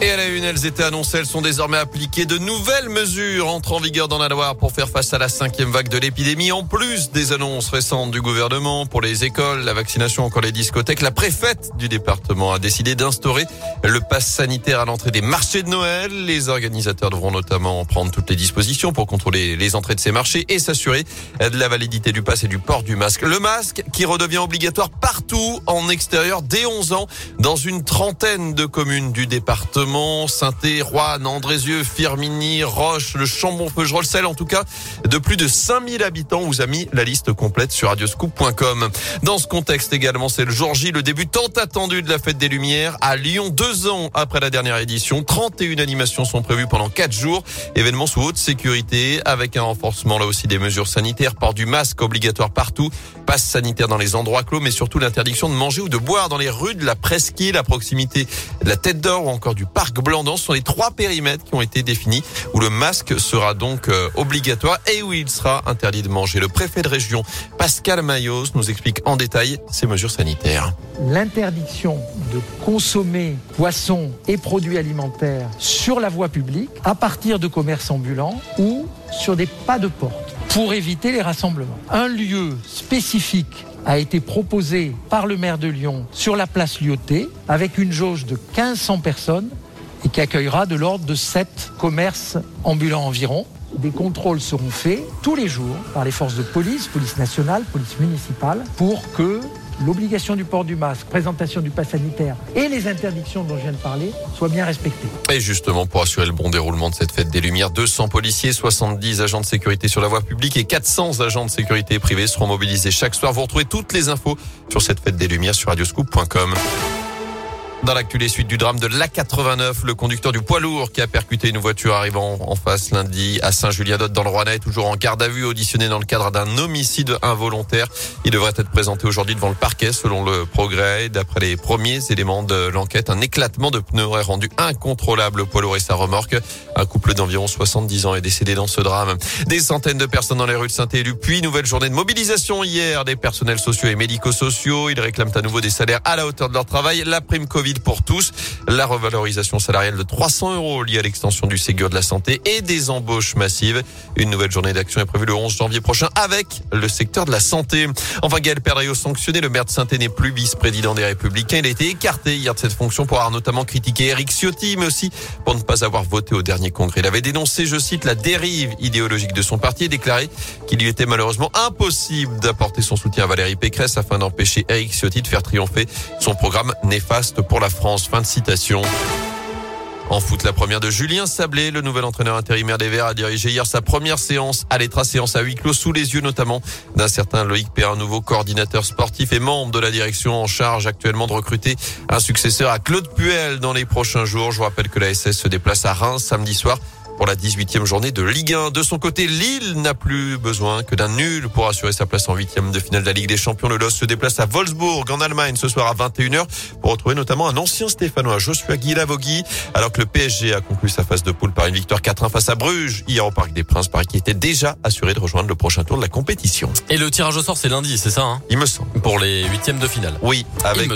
Et à la une, elles étaient annoncées, elles sont désormais appliquées. De nouvelles mesures entrent en vigueur dans la Loire pour faire face à la cinquième vague de l'épidémie. En plus des annonces récentes du gouvernement pour les écoles, la vaccination, encore les discothèques, la préfète du département a décidé d'instaurer le pass sanitaire à l'entrée des marchés de Noël. Les organisateurs devront notamment prendre toutes les dispositions pour contrôler les entrées de ces marchés et s'assurer de la validité du pass et du port du masque. Le masque qui redevient obligatoire partout en extérieur dès 11 ans dans une trentaine de communes du département. Saint-Et, Rouen, Andrézieux, Firminy, Roche, le Chambon-Feugerolles, en tout cas de plus de 5000 habitants. Vous a mis la liste complète sur radioscoop.com. Dans ce contexte également, c'est le jour J, le début tant attendu de la fête des Lumières à Lyon. Deux ans après la dernière édition, 31 animations sont prévues pendant quatre jours. Événements sous haute sécurité avec un renforcement là aussi des mesures sanitaires, port du masque obligatoire partout, passe sanitaire dans les endroits clos, mais surtout l'interdiction de manger ou de boire dans les rues de la Presqu'île à proximité de la Tête d'Or ou encore du Parc Blandan. Ce sont les trois périmètres qui ont été définis où le masque sera donc euh, obligatoire et où il sera interdit de manger. Le préfet de région, Pascal Mayos, nous explique en détail ces mesures sanitaires. L'interdiction de consommer poissons et produits alimentaires sur la voie publique à partir de commerces ambulants ou sur des pas de porte pour éviter les rassemblements. Un lieu spécifique a été proposé par le maire de Lyon sur la place Lyoté avec une jauge de 1500 personnes et qui accueillera de l'ordre de 7 commerces ambulants environ. Des contrôles seront faits tous les jours par les forces de police, police nationale, police municipale, pour que l'obligation du port du masque, présentation du pass sanitaire et les interdictions dont je viens de parler soient bien respectées. Et justement, pour assurer le bon déroulement de cette fête des Lumières, 200 policiers, 70 agents de sécurité sur la voie publique et 400 agents de sécurité privés seront mobilisés chaque soir. Vous retrouvez toutes les infos sur cette fête des Lumières sur radioscoop.com. Dans l'actu, les suites du drame de l'A89, le conducteur du poids lourd qui a percuté une voiture arrivant en face lundi à Saint-Julien-d'Otte dans le Rouennais toujours en garde à vue, auditionné dans le cadre d'un homicide involontaire. Il devrait être présenté aujourd'hui devant le parquet selon le progrès. D'après les premiers éléments de l'enquête, un éclatement de pneus aurait rendu incontrôlable le poids lourd et sa remorque. Un couple d'environ 70 ans est décédé dans ce drame. Des centaines de personnes dans les rues de Saint-Élu, puis nouvelle journée de mobilisation hier des personnels sociaux et médico-sociaux. Ils réclament à nouveau des salaires à la hauteur de leur travail, la prime Covid pour tous, la revalorisation salariale de 300 euros liée à l'extension du Ségur de la santé et des embauches massives. Une nouvelle journée d'action est prévue le 11 janvier prochain avec le secteur de la santé. Enfin, Gaël Perdriau sanctionné, le maire de saint n'est plus vice-président des Républicains. Il a été écarté hier de cette fonction pour avoir notamment critiqué Eric Ciotti, mais aussi pour ne pas avoir voté au dernier congrès. Il avait dénoncé, je cite, la dérive idéologique de son parti et déclaré qu'il lui était malheureusement impossible d'apporter son soutien à Valérie Pécresse afin d'empêcher Eric Ciotti de faire triompher son programme néfaste pour la France. Fin de citation. En foot, la première de Julien Sablé, le nouvel entraîneur intérimaire des Verts, a dirigé hier sa première séance à l'étra, séance à huis clos sous les yeux notamment d'un certain Loïc Perrin, nouveau coordinateur sportif et membre de la direction en charge actuellement de recruter un successeur à Claude Puel dans les prochains jours. Je vous rappelle que la SS se déplace à Reims samedi soir pour la 18e journée de Ligue 1. De son côté, Lille n'a plus besoin que d'un nul pour assurer sa place en huitième de finale de la Ligue des Champions. Le LOS se déplace à Wolfsburg en Allemagne ce soir à 21h pour retrouver notamment un ancien Stéphanois, Joshua Guilavogui, alors que le PSG a conclu sa phase de poule par une victoire 4-1 face à Bruges hier au Parc des Princes, Paris qui était déjà assuré de rejoindre le prochain tour de la compétition. Et le tirage au sort, c'est lundi, c'est ça hein? Il me semble. Pour les huitièmes de finale. Oui, avec